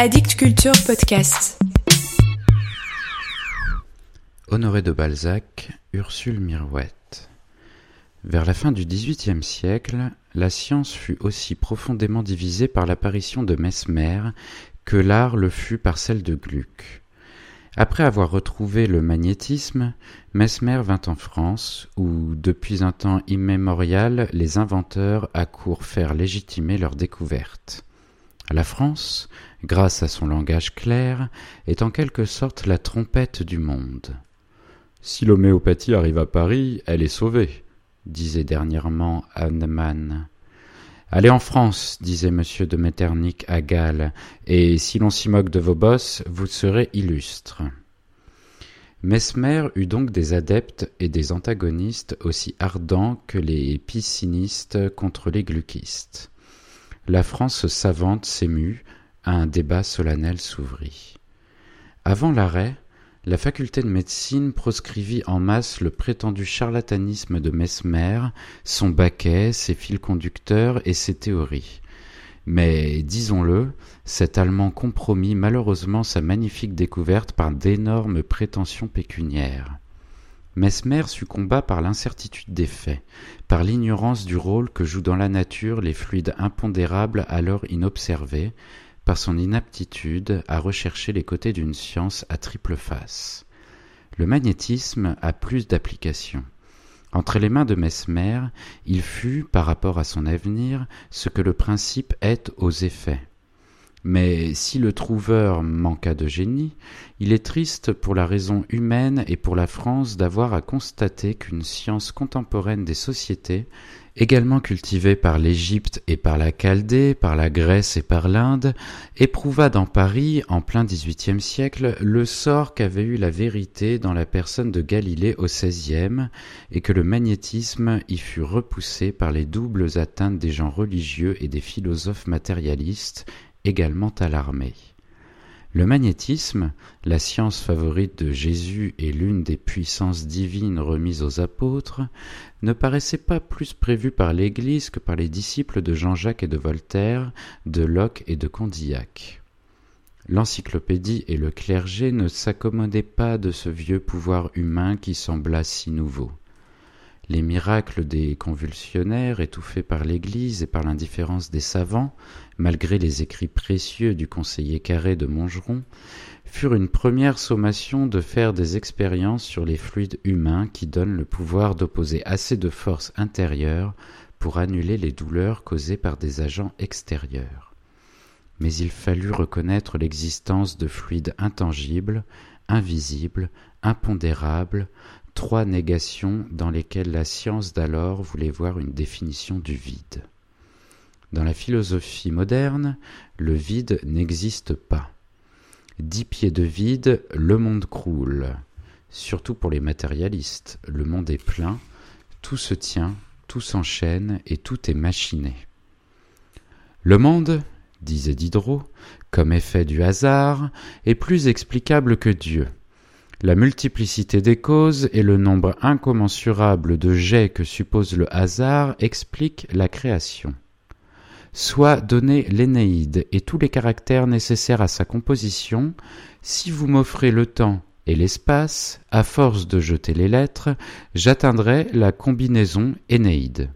Addict Culture Podcast. Honoré de Balzac, Ursule Mirouette. Vers la fin du XVIIIe siècle, la science fut aussi profondément divisée par l'apparition de Mesmer que l'art le fut par celle de Gluck. Après avoir retrouvé le magnétisme, Mesmer vint en France, où, depuis un temps immémorial, les inventeurs accourent faire légitimer leur découverte. La France, grâce à son langage clair, est en quelque sorte la trompette du monde. Si l'homéopathie arrive à Paris, elle est sauvée, disait dernièrement Hahnemann. Allez en France, disait M. de Metternich à Gall, et si l'on s'y moque de vos bosses, vous serez illustre. Mesmer eut donc des adeptes et des antagonistes aussi ardents que les piscinistes contre les gluckistes. La France savante s'émut, un débat solennel s'ouvrit. Avant l'arrêt, la faculté de médecine proscrivit en masse le prétendu charlatanisme de Mesmer, son baquet, ses fils conducteurs et ses théories. Mais, disons-le, cet Allemand compromit malheureusement sa magnifique découverte par d'énormes prétentions pécuniaires. Mesmer succomba par l'incertitude des faits, par l'ignorance du rôle que jouent dans la nature les fluides impondérables alors inobservés, son inaptitude à rechercher les côtés d'une science à triple face. Le magnétisme a plus d'applications. Entre les mains de Mesmer, il fut, par rapport à son avenir, ce que le principe est aux effets. Mais si le trouveur manqua de génie, il est triste pour la raison humaine et pour la France d'avoir à constater qu'une science contemporaine des sociétés, également cultivée par l'Égypte et par la Chaldée, par la Grèce et par l'Inde, éprouva dans Paris, en plein XVIIIe siècle, le sort qu'avait eu la vérité dans la personne de Galilée au XVIe, et que le magnétisme y fut repoussé par les doubles atteintes des gens religieux et des philosophes matérialistes, également alarmés. Le magnétisme, la science favorite de Jésus et l'une des puissances divines remises aux apôtres, ne paraissait pas plus prévu par l'Église que par les disciples de Jean-Jacques et de Voltaire, de Locke et de Condillac. L'encyclopédie et le clergé ne s'accommodaient pas de ce vieux pouvoir humain qui sembla si nouveau. Les miracles des convulsionnaires, étouffés par l'Église et par l'indifférence des savants, malgré les écrits précieux du conseiller Carré de Montgeron, furent une première sommation de faire des expériences sur les fluides humains qui donnent le pouvoir d'opposer assez de force intérieure pour annuler les douleurs causées par des agents extérieurs. Mais il fallut reconnaître l'existence de fluides intangibles, invisibles, impondérables, trois négations dans lesquelles la science d'alors voulait voir une définition du vide. Dans la philosophie moderne, le vide n'existe pas. Dix pieds de vide, le monde croule. Surtout pour les matérialistes, le monde est plein, tout se tient, tout s'enchaîne et tout est machiné. Le monde, disait Diderot, comme effet du hasard, est plus explicable que Dieu. La multiplicité des causes et le nombre incommensurable de jets que suppose le hasard expliquent la création. Soit donné l'Énéide et tous les caractères nécessaires à sa composition, si vous m'offrez le temps et l'espace, à force de jeter les lettres, j'atteindrai la combinaison Énéide.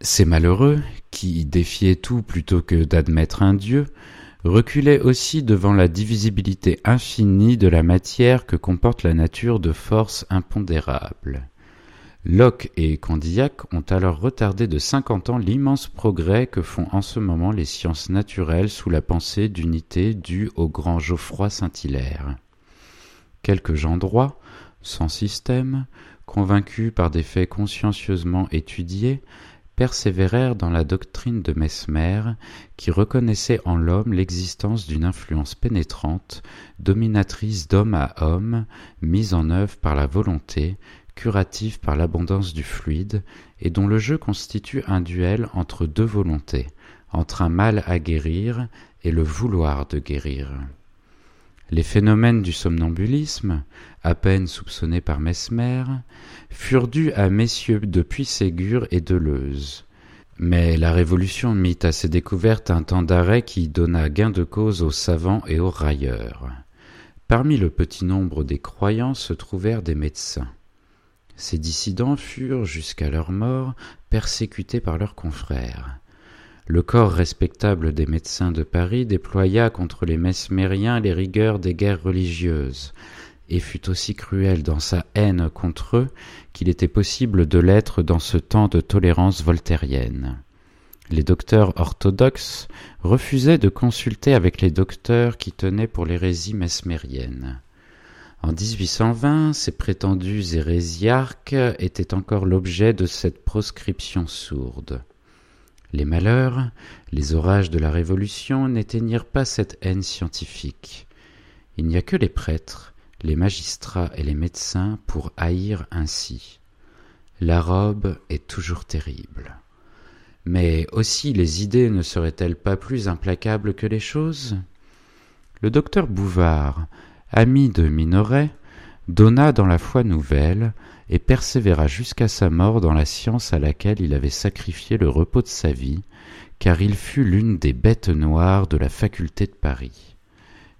Ces malheureux, qui défiaient tout plutôt que d'admettre un Dieu, reculait aussi devant la divisibilité infinie de la matière que comporte la nature de forces impondérables. Locke et Condillac ont alors retardé de cinquante ans l'immense progrès que font en ce moment les sciences naturelles sous la pensée d'unité due au grand Geoffroy Saint-Hilaire. Quelques gens droits, sans système, convaincus par des faits consciencieusement étudiés, persévérèrent dans la doctrine de Mesmer, qui reconnaissait en l'homme l'existence d'une influence pénétrante, dominatrice d'homme à homme, mise en œuvre par la volonté, curative par l'abondance du fluide, et dont le jeu constitue un duel entre deux volontés, entre un mal à guérir et le vouloir de guérir. Les phénomènes du somnambulisme, à peine soupçonnés par Mesmer, furent dus à messieurs de Puységur et Deleuze. Mais la Révolution mit à ses découvertes un temps d'arrêt qui donna gain de cause aux savants et aux railleurs. Parmi le petit nombre des croyants se trouvèrent des médecins. Ces dissidents furent, jusqu'à leur mort, persécutés par leurs confrères. Le corps respectable des médecins de Paris déploya contre les mesmériens les rigueurs des guerres religieuses, et fut aussi cruel dans sa haine contre eux qu'il était possible de l'être dans ce temps de tolérance voltairienne. Les docteurs orthodoxes refusaient de consulter avec les docteurs qui tenaient pour l'hérésie mesmérienne. En 1820, ces prétendus hérésiarques étaient encore l'objet de cette proscription sourde. Les malheurs, les orages de la Révolution n'éteignirent pas cette haine scientifique. Il n'y a que les prêtres, les magistrats et les médecins pour haïr ainsi. La robe est toujours terrible. Mais aussi les idées ne seraient-elles pas plus implacables que les choses? Le docteur Bouvard, ami de Minoret, donna dans la foi nouvelle et persévéra jusqu'à sa mort dans la science à laquelle il avait sacrifié le repos de sa vie, car il fut l'une des bêtes noires de la faculté de Paris.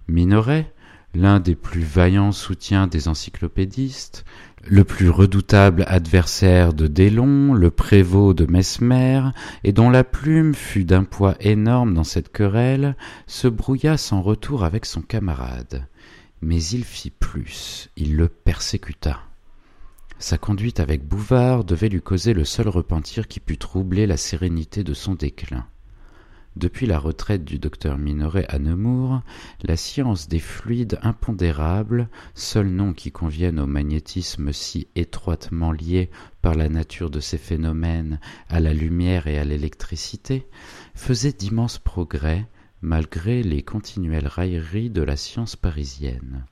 Minoret, l'un des plus vaillants soutiens des encyclopédistes, le plus redoutable adversaire de Délon, le prévôt de Mesmer, et dont la plume fut d'un poids énorme dans cette querelle, se brouilla sans retour avec son camarade. Mais il fit plus, il le persécuta. Sa conduite avec Bouvard devait lui causer le seul repentir qui pût troubler la sérénité de son déclin. Depuis la retraite du docteur Minoret à Nemours, la science des fluides impondérables, seul nom qui convienne au magnétisme si étroitement lié par la nature de ces phénomènes à la lumière et à l'électricité, faisait d'immenses progrès malgré les continuelles railleries de la science parisienne.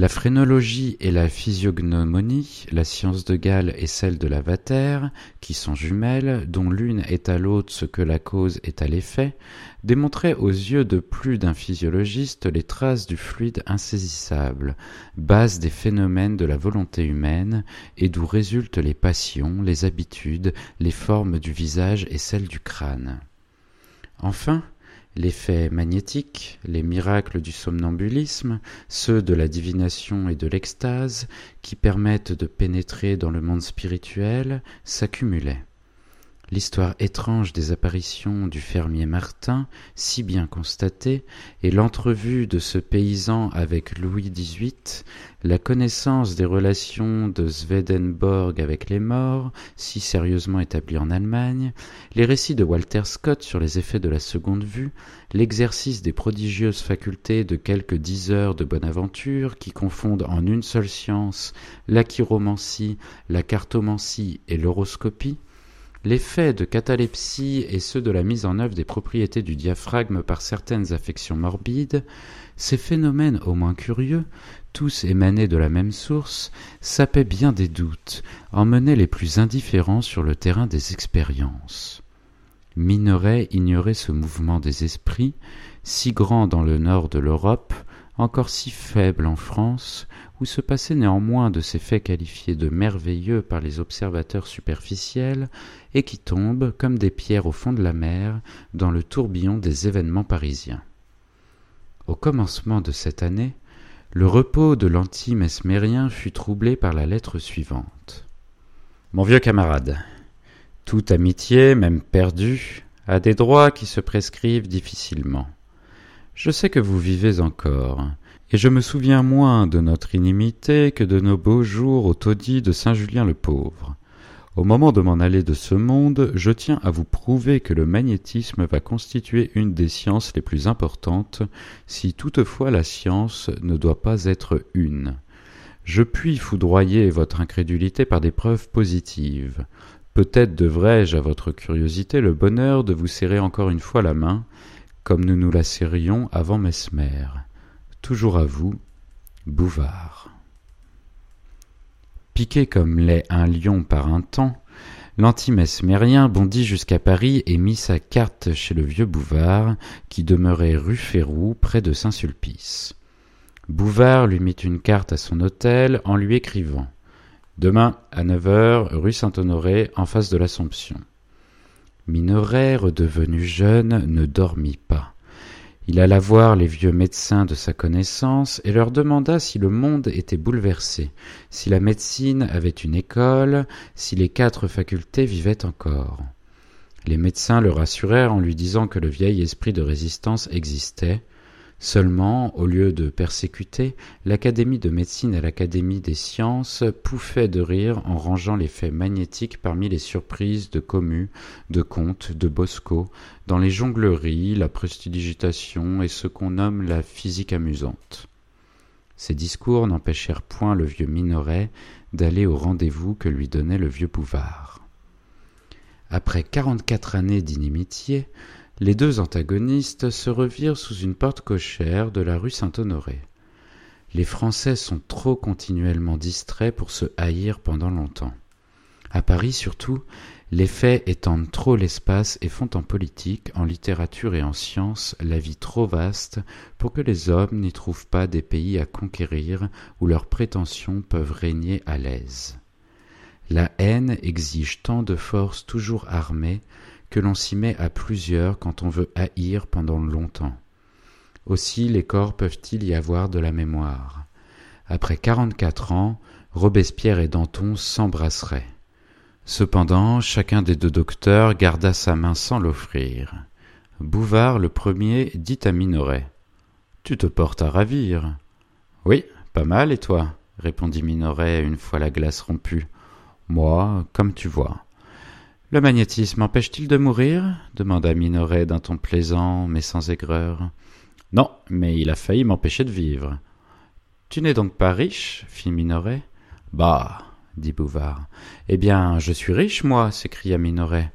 La phrénologie et la physiognomonie, la science de Gall et celle de Lavater, qui sont jumelles, dont l'une est à l'autre ce que la cause est à l'effet, démontraient aux yeux de plus d'un physiologiste les traces du fluide insaisissable, base des phénomènes de la volonté humaine, et d'où résultent les passions, les habitudes, les formes du visage et celles du crâne. Enfin, L'effet magnétique, les miracles du somnambulisme, ceux de la divination et de l'extase, qui permettent de pénétrer dans le monde spirituel, s'accumulaient. L'histoire étrange des apparitions du fermier Martin, si bien constatée, et l'entrevue de ce paysan avec Louis XVIII, la connaissance des relations de Swedenborg avec les morts, si sérieusement établie en Allemagne, les récits de Walter Scott sur les effets de la seconde vue, l'exercice des prodigieuses facultés de quelques dix heures de bonne aventure qui confondent en une seule science la chiromancie, la cartomancie et l'horoscopie, L'effet de catalepsie et ceux de la mise en œuvre des propriétés du diaphragme par certaines affections morbides, ces phénomènes au moins curieux, tous émanés de la même source, sapaient bien des doutes, emmenaient les plus indifférents sur le terrain des expériences. Minoret ignorait ce mouvement des esprits, si grand dans le nord de l'Europe, encore si faible en France, où se passaient néanmoins de ces faits qualifiés de merveilleux par les observateurs superficiels, et qui tombent, comme des pierres au fond de la mer, dans le tourbillon des événements parisiens. Au commencement de cette année, le repos de l'anti-mesmérien fut troublé par la lettre suivante. Mon vieux camarade, toute amitié, même perdue, a des droits qui se prescrivent difficilement. Je sais que vous vivez encore, et je me souviens moins de notre inimité que de nos beaux jours au taudis de Saint-Julien le Pauvre. Au moment de m'en aller de ce monde, je tiens à vous prouver que le magnétisme va constituer une des sciences les plus importantes, si toutefois la science ne doit pas être une. Je puis foudroyer votre incrédulité par des preuves positives. Peut-être devrais-je à votre curiosité le bonheur de vous serrer encore une fois la main, comme nous nous la serrions avant Mesmer. Toujours à vous, Bouvard. Piqué comme l'est un lion par un temps, l'antimesmérien bondit jusqu'à Paris et mit sa carte chez le vieux Bouvard, qui demeurait rue Férou, près de Saint-Sulpice. Bouvard lui mit une carte à son hôtel en lui écrivant Demain à neuf heures, rue Saint-Honoré, en face de l'Assomption. Minoret, redevenu jeune, ne dormit pas. Il alla voir les vieux médecins de sa connaissance et leur demanda si le monde était bouleversé, si la médecine avait une école, si les quatre facultés vivaient encore. Les médecins le rassurèrent en lui disant que le vieil esprit de résistance existait, Seulement, au lieu de persécuter, l'Académie de médecine et l'Académie des sciences pouffaient de rire en rangeant les faits magnétiques parmi les surprises de Comus, de Comte, de Bosco, dans les jongleries, la prestidigitation et ce qu'on nomme la physique amusante. Ces discours n'empêchèrent point le vieux Minoret d'aller au rendez-vous que lui donnait le vieux Bouvard. Après quarante-quatre années d'inimitié, les deux antagonistes se revirent sous une porte cochère de la rue Saint-Honoré. Les Français sont trop continuellement distraits pour se haïr pendant longtemps. À Paris surtout, les faits étendent trop l'espace et font en politique, en littérature et en sciences la vie trop vaste pour que les hommes n'y trouvent pas des pays à conquérir où leurs prétentions peuvent régner à l'aise. La haine exige tant de forces toujours armées que l'on s'y met à plusieurs quand on veut haïr pendant longtemps. Aussi les corps peuvent-ils y avoir de la mémoire. Après quarante-quatre ans, Robespierre et Danton s'embrasseraient. Cependant, chacun des deux docteurs garda sa main sans l'offrir. Bouvard, le premier, dit à Minoret. Tu te portes à ravir. Oui, pas mal, et toi? répondit Minoret une fois la glace rompue. Moi, comme tu vois. Le magnétisme empêche-t-il de mourir demanda Minoret d'un ton plaisant, mais sans aigreur. Non, mais il a failli m'empêcher de vivre. Tu n'es donc pas riche fit Minoret. Bah dit Bouvard. Eh bien, je suis riche, moi s'écria Minoret.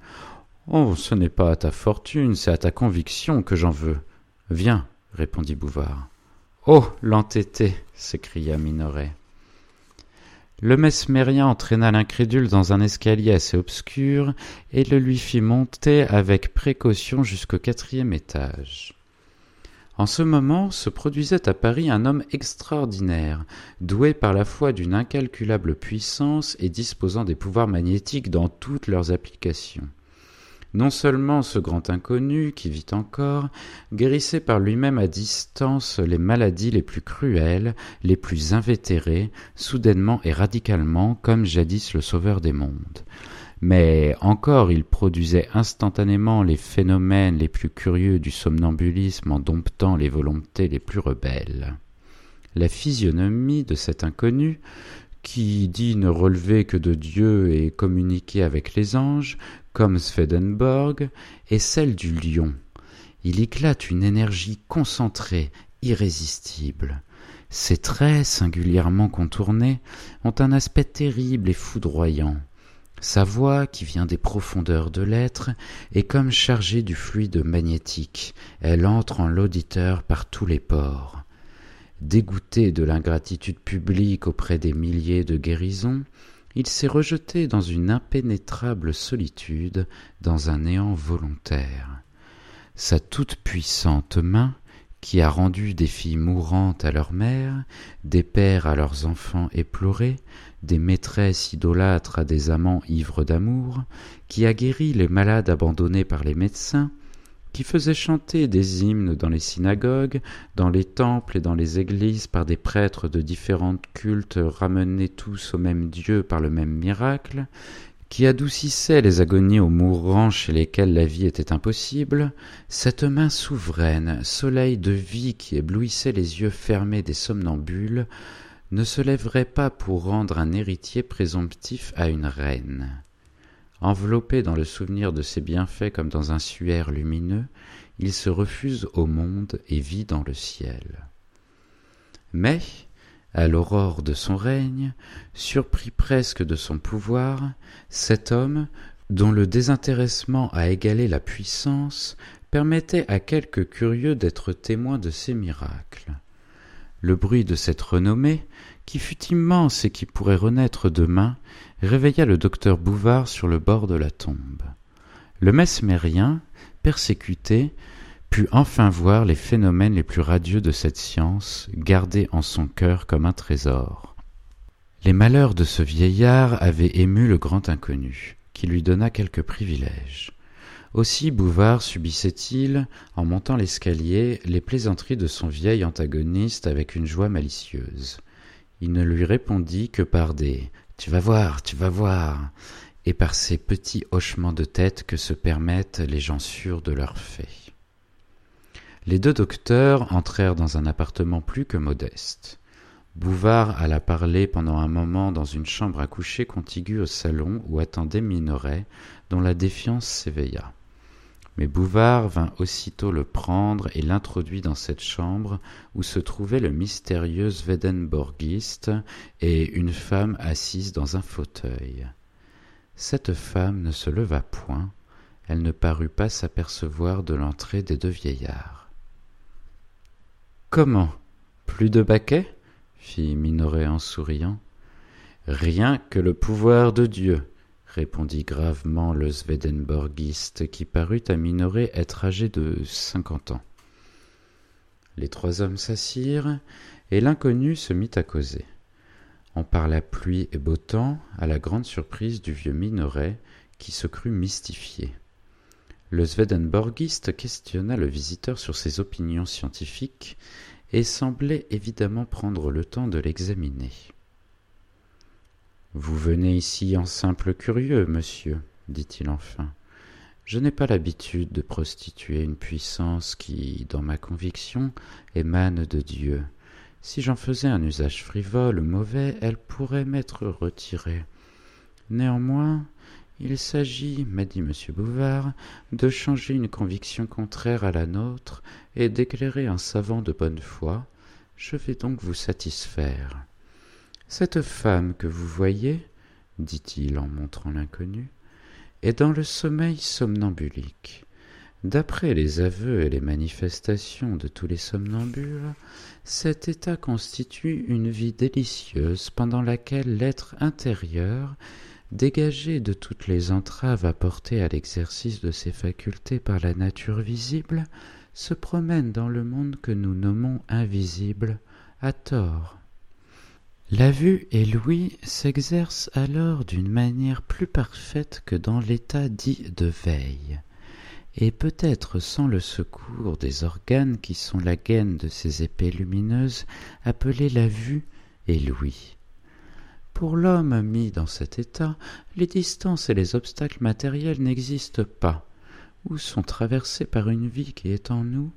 Oh, ce n'est pas à ta fortune, c'est à ta conviction que j'en veux. Viens, répondit Bouvard. Oh, l'entêté s'écria Minoret. Le mesmérien entraîna l'incrédule dans un escalier assez obscur et le lui fit monter avec précaution jusqu'au quatrième étage. En ce moment se produisait à Paris un homme extraordinaire, doué par la foi d'une incalculable puissance et disposant des pouvoirs magnétiques dans toutes leurs applications. Non seulement ce grand inconnu, qui vit encore, guérissait par lui-même à distance les maladies les plus cruelles, les plus invétérées, soudainement et radicalement, comme jadis le sauveur des mondes. Mais encore il produisait instantanément les phénomènes les plus curieux du somnambulisme en domptant les volontés les plus rebelles. La physionomie de cet inconnu qui dit ne relever que de Dieu et communiquer avec les anges, comme Swedenborg, est celle du lion. Il éclate une énergie concentrée, irrésistible. Ses traits, singulièrement contournés, ont un aspect terrible et foudroyant. Sa voix, qui vient des profondeurs de l'être, est comme chargée du fluide magnétique. Elle entre en l'auditeur par tous les pores. Dégoûté de l'ingratitude publique auprès des milliers de guérisons, il s'est rejeté dans une impénétrable solitude, dans un néant volontaire. Sa toute-puissante main, qui a rendu des filles mourantes à leur mère, des pères à leurs enfants éplorés, des maîtresses idolâtres à des amants ivres d'amour, qui a guéri les malades abandonnés par les médecins, qui faisait chanter des hymnes dans les synagogues, dans les temples et dans les églises par des prêtres de différents cultes ramenés tous au même Dieu par le même miracle, qui adoucissait les agonies aux mourants chez lesquels la vie était impossible, cette main souveraine, soleil de vie qui éblouissait les yeux fermés des somnambules, ne se lèverait pas pour rendre un héritier présomptif à une reine. Enveloppé dans le souvenir de ses bienfaits comme dans un suaire lumineux, il se refuse au monde et vit dans le ciel. Mais, à l'aurore de son règne, surpris presque de son pouvoir, cet homme, dont le désintéressement a égalé la puissance, permettait à quelques curieux d'être témoins de ses miracles. Le bruit de cette renommée, qui fut immense et qui pourrait renaître demain, réveilla le docteur Bouvard sur le bord de la tombe. Le mesmérien, persécuté, put enfin voir les phénomènes les plus radieux de cette science, gardés en son cœur comme un trésor. Les malheurs de ce vieillard avaient ému le grand inconnu, qui lui donna quelques privilèges. Aussi Bouvard subissait-il, en montant l'escalier, les plaisanteries de son vieil antagoniste avec une joie malicieuse. Il ne lui répondit que par des Tu vas voir, tu vas voir et par ces petits hochements de tête que se permettent les gens sûrs de leurs faits. Les deux docteurs entrèrent dans un appartement plus que modeste. Bouvard alla parler pendant un moment dans une chambre à coucher contiguë au salon où attendait Minoret, dont la défiance s'éveilla. Mais Bouvard vint aussitôt le prendre et l'introduit dans cette chambre où se trouvait le mystérieux Swedenborgiste et une femme assise dans un fauteuil. Cette femme ne se leva point, elle ne parut pas s'apercevoir de l'entrée des deux vieillards. Comment? Plus de baquets? fit Minoret en souriant. Rien que le pouvoir de Dieu, répondit gravement le Swedenborgiste, qui parut à Minoret être âgé de cinquante ans. Les trois hommes s'assirent, et l'inconnu se mit à causer. On parla pluie et beau temps, à la grande surprise du vieux Minoret, qui se crut mystifié. Le Swedenborgiste questionna le visiteur sur ses opinions scientifiques et semblait évidemment prendre le temps de l'examiner. Vous venez ici en simple curieux, monsieur, dit-il enfin. Je n'ai pas l'habitude de prostituer une puissance qui, dans ma conviction, émane de Dieu. Si j'en faisais un usage frivole ou mauvais, elle pourrait m'être retirée. Néanmoins, il s'agit, m'a dit M. Bouvard, de changer une conviction contraire à la nôtre et d'éclairer un savant de bonne foi. Je vais donc vous satisfaire. Cette femme que vous voyez, dit-il en montrant l'inconnu, est dans le sommeil somnambulique. D'après les aveux et les manifestations de tous les somnambules, cet état constitue une vie délicieuse pendant laquelle l'être intérieur, dégagé de toutes les entraves apportées à l'exercice de ses facultés par la nature visible, se promène dans le monde que nous nommons invisible, à tort. La vue et l'ouïe s'exercent alors d'une manière plus parfaite que dans l'état dit de veille et peut-être sans le secours des organes qui sont la gaine de ces épées lumineuses appelées la vue et l'ouïe. Pour l'homme mis dans cet état, les distances et les obstacles matériels n'existent pas, ou sont traversés par une vie qui est en nous,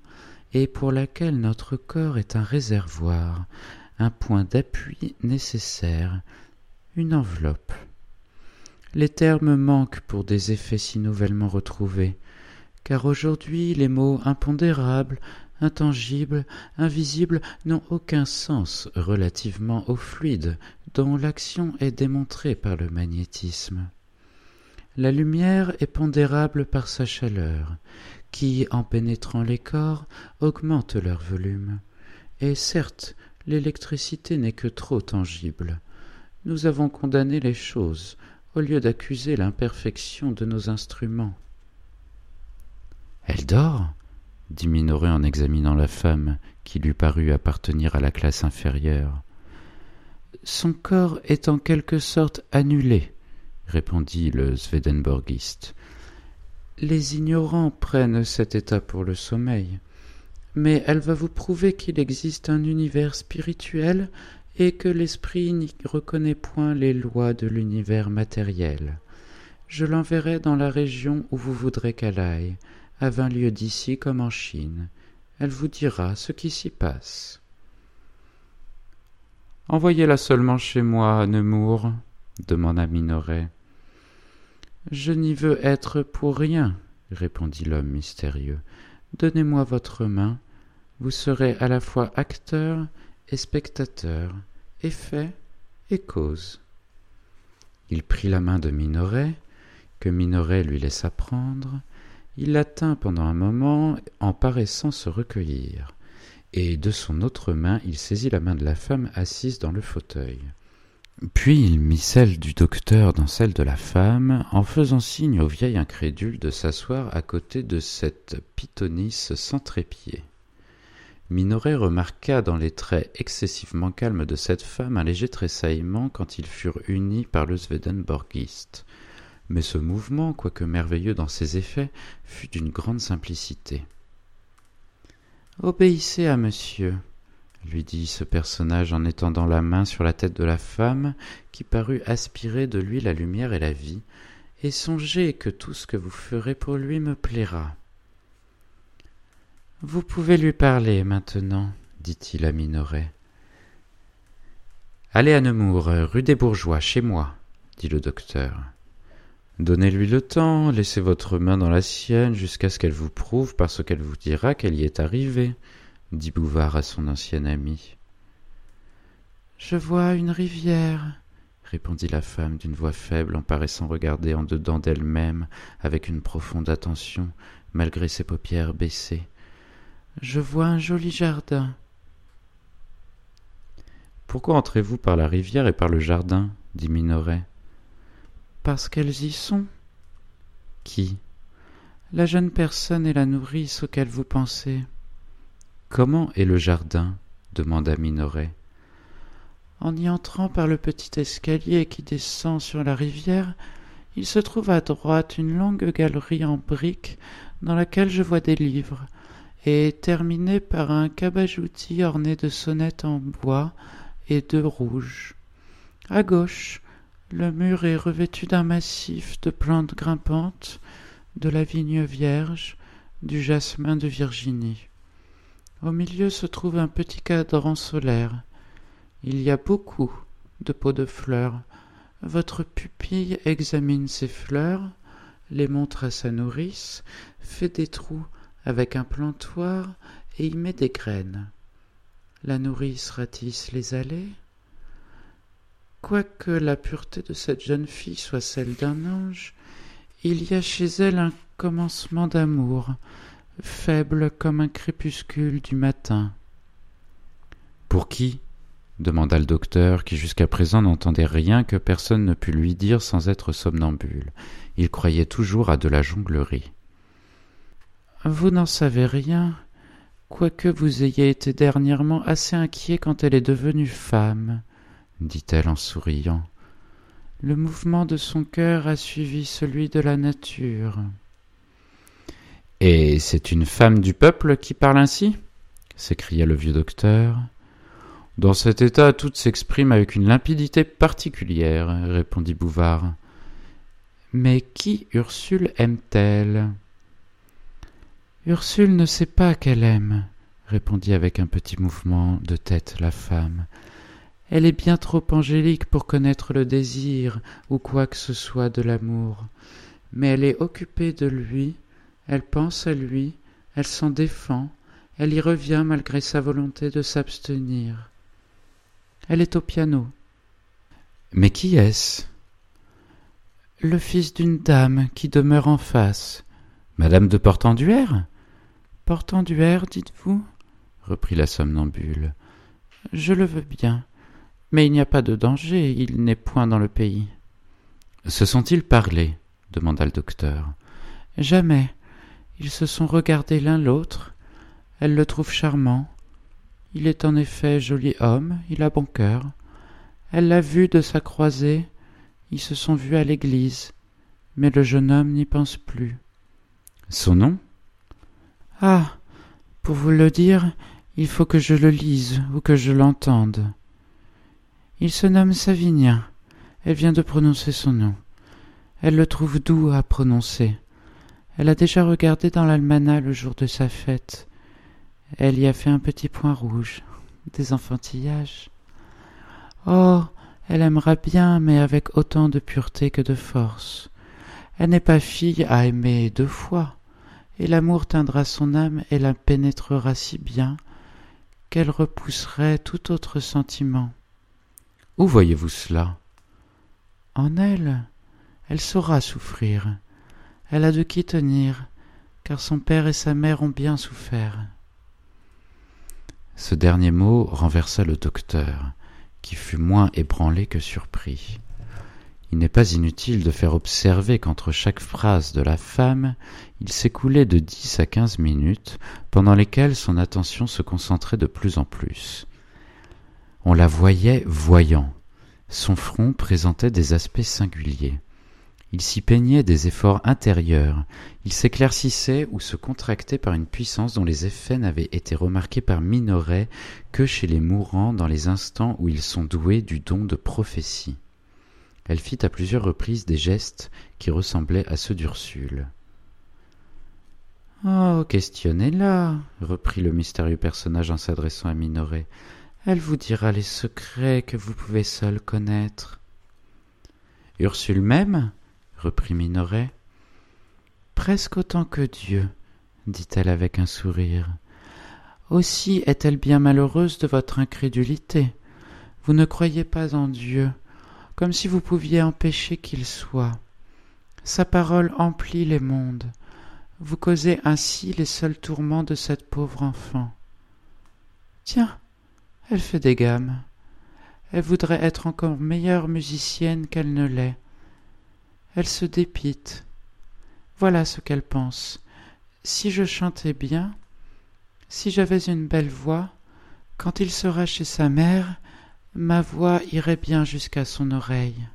et pour laquelle notre corps est un réservoir, un point d'appui nécessaire, une enveloppe. Les termes manquent pour des effets si nouvellement retrouvés, car aujourd'hui les mots impondérables, intangibles, invisibles n'ont aucun sens relativement au fluide dont l'action est démontrée par le magnétisme. La lumière est pondérable par sa chaleur, qui, en pénétrant les corps, augmente leur volume. Et certes, l'électricité n'est que trop tangible. Nous avons condamné les choses, au lieu d'accuser l'imperfection de nos instruments. Elle dort dit Minoret en examinant la femme qui lui parut appartenir à la classe inférieure. Son corps est en quelque sorte annulé, répondit le Swedenborgiste. Les ignorants prennent cet état pour le sommeil, mais elle va vous prouver qu'il existe un univers spirituel et que l'esprit n'y reconnaît point les lois de l'univers matériel. Je l'enverrai dans la région où vous voudrez qu'elle aille, à vingt lieues d'ici comme en Chine. Elle vous dira ce qui s'y passe. Envoyez-la seulement chez moi, Nemours, demanda Minoret. Je n'y veux être pour rien, répondit l'homme mystérieux. Donnez-moi votre main, vous serez à la fois acteur et spectateur, effet et cause. Il prit la main de Minoret, que Minoret lui laissa prendre, il la tint pendant un moment en paraissant se recueillir, et de son autre main il saisit la main de la femme assise dans le fauteuil. Puis il mit celle du docteur dans celle de la femme, en faisant signe au vieil incrédule de s'asseoir à côté de cette pythonisse sans trépied. Minoret remarqua dans les traits excessivement calmes de cette femme un léger tressaillement quand ils furent unis par le Swedenborgiste. Mais ce mouvement, quoique merveilleux dans ses effets, fut d'une grande simplicité. Obéissez à monsieur, lui dit ce personnage en étendant la main sur la tête de la femme, qui parut aspirer de lui la lumière et la vie, et songez que tout ce que vous ferez pour lui me plaira. Vous pouvez lui parler maintenant, dit-il à Minoret. Allez à Nemours, rue des Bourgeois, chez moi, dit le docteur. Donnez-lui le temps, laissez votre main dans la sienne jusqu'à ce qu'elle vous prouve par ce qu'elle vous dira qu'elle y est arrivée, dit Bouvard à son ancien ami. Je vois une rivière, répondit la femme d'une voix faible en paraissant regarder en dedans d'elle-même avec une profonde attention, malgré ses paupières baissées. Je vois un joli jardin. Pourquoi entrez-vous par la rivière et par le jardin? dit Minoret. Parce qu'elles y sont. Qui? La jeune personne et la nourrice auxquelles vous pensez. Comment est le jardin demanda Minoret. En y entrant par le petit escalier qui descend sur la rivière, il se trouve à droite une longue galerie en briques dans laquelle je vois des livres, et terminée par un cabajoutis orné de sonnettes en bois et de rouge. À gauche, le mur est revêtu d'un massif de plantes grimpantes, de la vigne vierge, du jasmin de Virginie. Au milieu se trouve un petit cadran solaire. Il y a beaucoup de pots de fleurs. Votre pupille examine ces fleurs, les montre à sa nourrice, fait des trous avec un plantoir et y met des graines. La nourrice ratisse les allées. Quoique la pureté de cette jeune fille soit celle d'un ange, il y a chez elle un commencement d'amour, faible comme un crépuscule du matin. Pour qui demanda le docteur, qui jusqu'à présent n'entendait rien que personne ne pût lui dire sans être somnambule. Il croyait toujours à de la jonglerie. Vous n'en savez rien, quoique vous ayez été dernièrement assez inquiet quand elle est devenue femme, dit-elle en souriant. Le mouvement de son cœur a suivi celui de la nature. Et c'est une femme du peuple qui parle ainsi? s'écria le vieux docteur. Dans cet état, tout s'exprime avec une limpidité particulière, répondit Bouvard. Mais qui Ursule aime-t-elle? Ursule ne sait pas qu'elle aime, répondit avec un petit mouvement de tête la femme. Elle est bien trop angélique pour connaître le désir ou quoi que ce soit de l'amour, mais elle est occupée de lui, elle pense à lui, elle s'en défend, elle y revient malgré sa volonté de s'abstenir. Elle est au piano. Mais qui est-ce? Le fils d'une dame qui demeure en face. Madame de Portenduère? Portenduère, dites-vous? Reprit la somnambule. Je le veux bien. Mais il n'y a pas de danger, il n'est point dans le pays. Se sont-ils parlé demanda le docteur. Jamais. Ils se sont regardés l'un l'autre. Elle le trouve charmant. Il est en effet joli homme, il a bon cœur. Elle l'a vu de sa croisée, ils se sont vus à l'église, mais le jeune homme n'y pense plus. Son nom? Ah Pour vous le dire, il faut que je le lise ou que je l'entende. Il se nomme Savinien. Elle vient de prononcer son nom. Elle le trouve doux à prononcer. Elle a déjà regardé dans l'almanach le jour de sa fête. Elle y a fait un petit point rouge. Des enfantillages. Oh. Elle aimera bien, mais avec autant de pureté que de force. Elle n'est pas fille à aimer deux fois, et l'amour teindra son âme et la pénétrera si bien qu'elle repousserait tout autre sentiment. Où voyez-vous cela? En elle. Elle saura souffrir. Elle a de qui tenir, car son père et sa mère ont bien souffert. Ce dernier mot renversa le docteur, qui fut moins ébranlé que surpris. Il n'est pas inutile de faire observer qu'entre chaque phrase de la femme, il s'écoulait de dix à quinze minutes, pendant lesquelles son attention se concentrait de plus en plus. On la voyait voyant. Son front présentait des aspects singuliers. Il s'y peignait des efforts intérieurs, il s'éclaircissait ou se contractait par une puissance dont les effets n'avaient été remarqués par Minoret que chez les mourants dans les instants où ils sont doués du don de prophétie. Elle fit à plusieurs reprises des gestes qui ressemblaient à ceux d'Ursule. Oh, questionnez-la, reprit le mystérieux personnage en s'adressant à Minoret. Elle vous dira les secrets que vous pouvez seul connaître. Ursule même? Reprit Minoret. Presque autant que Dieu, dit-elle avec un sourire. Aussi est-elle bien malheureuse de votre incrédulité. Vous ne croyez pas en Dieu, comme si vous pouviez empêcher qu'il soit. Sa parole emplit les mondes. Vous causez ainsi les seuls tourments de cette pauvre enfant. Tiens, elle fait des gammes. Elle voudrait être encore meilleure musicienne qu'elle ne l'est. Elle se dépite. Voilà ce qu'elle pense. Si je chantais bien, si j'avais une belle voix, quand il sera chez sa mère, ma voix irait bien jusqu'à son oreille.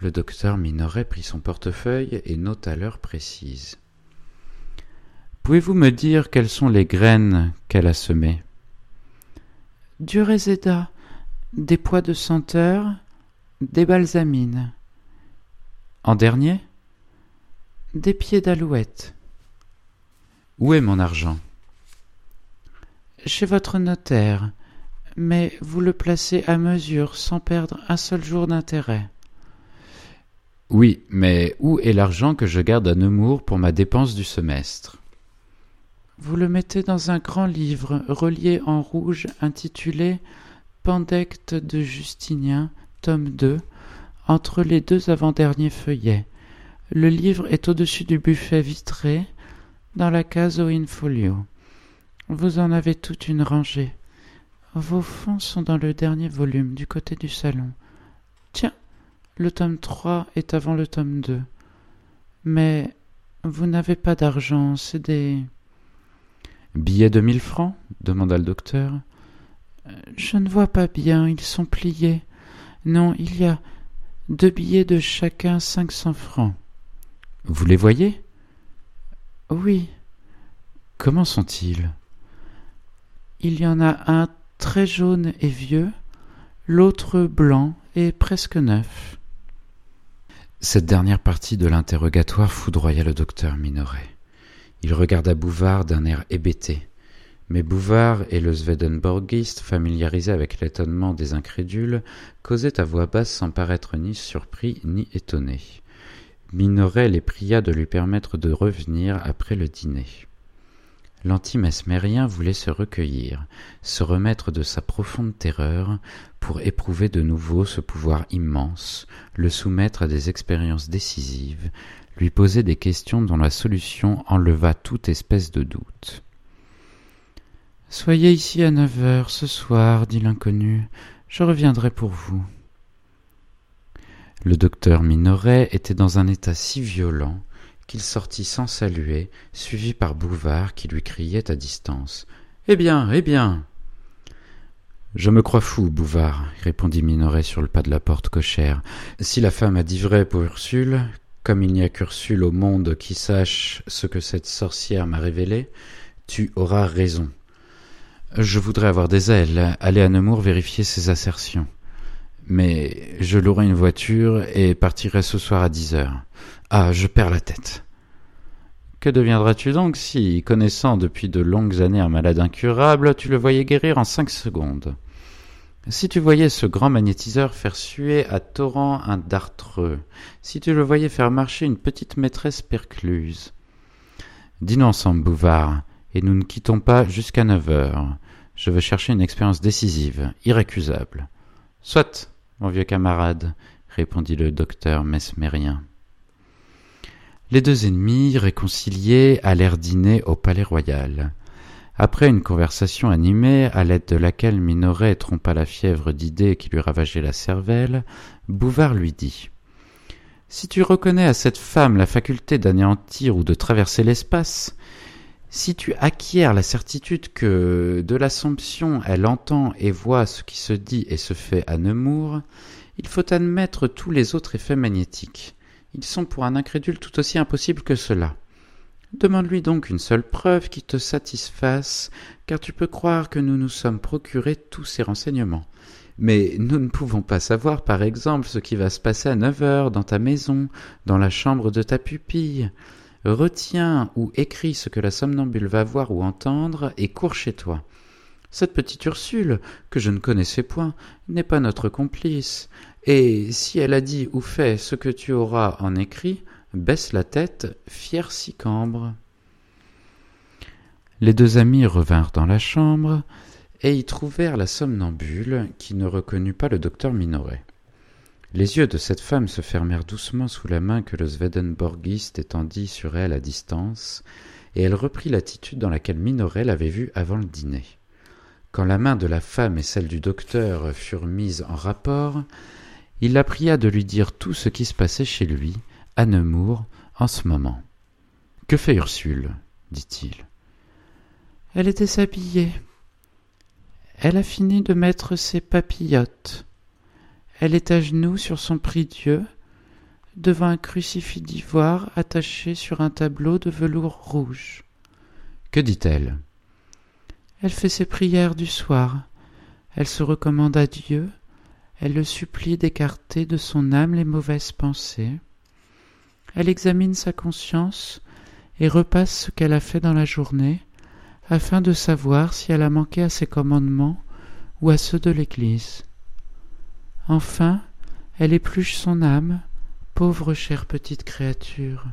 Le docteur Minoret prit son portefeuille et nota l'heure précise. Pouvez-vous me dire quelles sont les graines qu'elle a semées? Du réséda, des pois de senteur, des balsamines. En dernier Des pieds d'alouette. Où est mon argent? Chez votre notaire, mais vous le placez à mesure sans perdre un seul jour d'intérêt. Oui, mais où est l'argent que je garde à Nemours pour ma dépense du semestre? Vous le mettez dans un grand livre relié en rouge intitulé Pandecte de Justinien, tome 2, entre les deux avant-derniers feuillets. Le livre est au-dessus du buffet vitré, dans la case au in-folio. Vous en avez toute une rangée. Vos fonds sont dans le dernier volume, du côté du salon. Tiens, le tome 3 est avant le tome 2. Mais vous n'avez pas d'argent, c'est des. Billets de mille francs demanda le docteur. Je ne vois pas bien, ils sont pliés. Non, il y a deux billets de chacun cinq cents francs. Vous les voyez? Oui. Comment sont-ils? Il y en a un très jaune et vieux, l'autre blanc et presque neuf. Cette dernière partie de l'interrogatoire foudroya le docteur Minoret. Il regarda Bouvard d'un air hébété. Mais Bouvard et le Swedenborgiste, familiarisés avec l'étonnement des incrédules, causaient à voix basse sans paraître ni surpris ni étonnés. Minoret les pria de lui permettre de revenir après le dîner. L'anti-mesmérien voulait se recueillir, se remettre de sa profonde terreur, pour éprouver de nouveau ce pouvoir immense, le soumettre à des expériences décisives, lui poser des questions dont la solution enleva toute espèce de doute. Soyez ici à neuf heures ce soir, dit l'inconnu. Je reviendrai pour vous. Le docteur Minoret était dans un état si violent qu'il sortit sans saluer, suivi par Bouvard qui lui criait à distance. Eh bien, eh bien. Je me crois fou, Bouvard, répondit Minoret sur le pas de la porte cochère. Si la femme a dit vrai pour Ursule, comme il n'y a qu'Ursule au monde qui sache ce que cette sorcière m'a révélé, tu auras raison. Je voudrais avoir des ailes, aller à Nemours vérifier ses assertions. Mais je louerai une voiture et partirai ce soir à dix heures. Ah, je perds la tête. Que deviendras-tu donc si, connaissant depuis de longues années un malade incurable, tu le voyais guérir en cinq secondes? Si tu voyais ce grand magnétiseur faire suer à torrent un dartreux, si tu le voyais faire marcher une petite maîtresse percluse? Dînons ensemble, Bouvard, et nous ne quittons pas jusqu'à neuf heures. Je veux chercher une expérience décisive, irrécusable. Soit, mon vieux camarade, répondit le docteur mesmérien. Les deux ennemis, réconciliés, allèrent dîner au palais royal. Après une conversation animée, à l'aide de laquelle Minoret trompa la fièvre d'idées qui lui ravageait la cervelle, Bouvard lui dit Si tu reconnais à cette femme la faculté d'anéantir ou de traverser l'espace, si tu acquiers la certitude que de l'Assomption elle entend et voit ce qui se dit et se fait à Nemours, il faut admettre tous les autres effets magnétiques. Ils sont pour un incrédule tout aussi impossibles que cela. Demande-lui donc une seule preuve qui te satisfasse, car tu peux croire que nous nous sommes procurés tous ces renseignements. Mais nous ne pouvons pas savoir, par exemple, ce qui va se passer à neuf heures dans ta maison, dans la chambre de ta pupille. Retiens ou écris ce que la somnambule va voir ou entendre et cours chez toi. Cette petite Ursule, que je ne connaissais point, n'est pas notre complice, et si elle a dit ou fait ce que tu auras en écrit, baisse la tête, fier sicambre. Les deux amis revinrent dans la chambre, et y trouvèrent la somnambule, qui ne reconnut pas le docteur Minoret. Les yeux de cette femme se fermèrent doucement sous la main que le Swedenborgiste étendit sur elle à distance, et elle reprit l'attitude dans laquelle Minoret l'avait vue avant le dîner. Quand la main de la femme et celle du docteur furent mises en rapport, il la pria de lui dire tout ce qui se passait chez lui, à Nemours, en ce moment. Que fait Ursule? dit-il. Elle était s'habiller. Elle a fini de mettre ses papillotes. Elle est à genoux sur son prie-dieu, devant un crucifix d'ivoire attaché sur un tableau de velours rouge. Que dit-elle? Elle fait ses prières du soir. Elle se recommande à Dieu. Elle le supplie d'écarter de son âme les mauvaises pensées. Elle examine sa conscience et repasse ce qu'elle a fait dans la journée, afin de savoir si elle a manqué à ses commandements ou à ceux de l'Église. Enfin, elle épluche son âme, pauvre chère petite créature.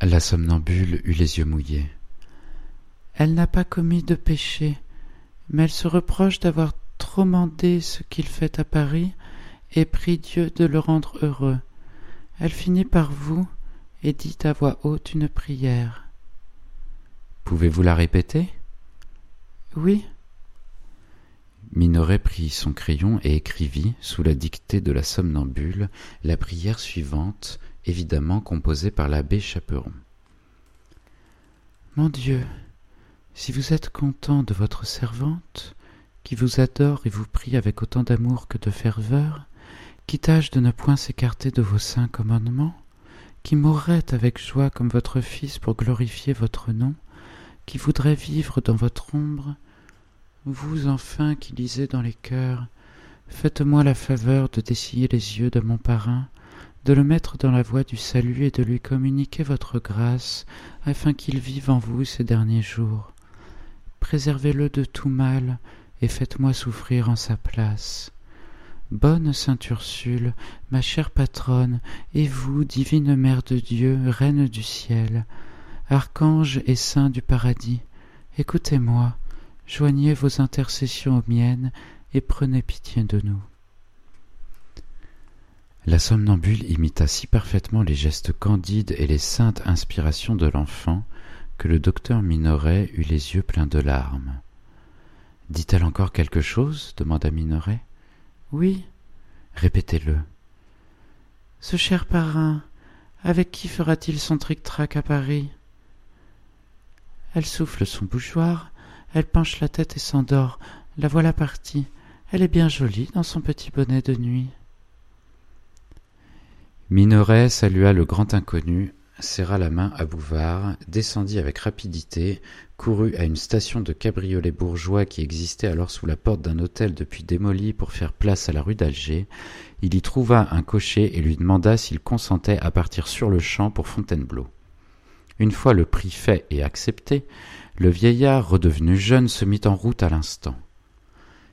La somnambule eut les yeux mouillés. Elle n'a pas commis de péché, mais elle se reproche d'avoir trop mandé ce qu'il fait à Paris et prie Dieu de le rendre heureux. Elle finit par vous et dit à voix haute une prière. Pouvez-vous la répéter? Oui. Minoret prit son crayon et écrivit, sous la dictée de la somnambule, la prière suivante, évidemment composée par l'abbé Chaperon. Mon Dieu, si vous êtes content de votre servante, qui vous adore et vous prie avec autant d'amour que de ferveur, qui tâche de ne point s'écarter de vos saints commandements, qui mourrait avec joie comme votre Fils pour glorifier votre nom, qui voudrait vivre dans votre ombre, vous enfin qui lisez dans les cœurs, faites-moi la faveur de dessiller les yeux de mon parrain, de le mettre dans la voie du salut et de lui communiquer votre grâce, afin qu'il vive en vous ces derniers jours. Préservez-le de tout mal, et faites-moi souffrir en sa place. Bonne Sainte Ursule, ma chère patronne, et vous, divine Mère de Dieu, Reine du ciel, Archange et Saint du paradis, écoutez-moi, joignez vos intercessions aux miennes, et prenez pitié de nous. La somnambule imita si parfaitement les gestes candides et les saintes inspirations de l'enfant que le docteur Minoret eut les yeux pleins de larmes. Dit-elle encore quelque chose? demanda Minoret. Oui. Répétez-le. Ce cher parrain, avec qui fera-t-il son tric-trac à Paris? Elle souffle son bougeoir, elle penche la tête et s'endort. La voilà partie. Elle est bien jolie dans son petit bonnet de nuit. Minoret salua le grand inconnu serra la main à Bouvard, descendit avec rapidité, courut à une station de cabriolet bourgeois qui existait alors sous la porte d'un hôtel depuis démoli pour faire place à la rue d'Alger. Il y trouva un cocher et lui demanda s'il consentait à partir sur le champ pour Fontainebleau. Une fois le prix fait et accepté, le vieillard, redevenu jeune, se mit en route à l'instant.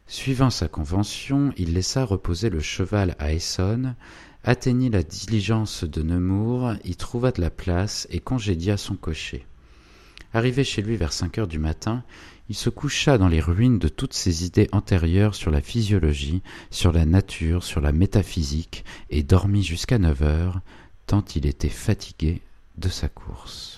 Suivant sa convention, il laissa reposer le cheval à Essonne, atteignit la diligence de Nemours, y trouva de la place et congédia son cocher. Arrivé chez lui vers cinq heures du matin, il se coucha dans les ruines de toutes ses idées antérieures sur la physiologie, sur la nature, sur la métaphysique, et dormit jusqu'à neuf heures, tant il était fatigué de sa course.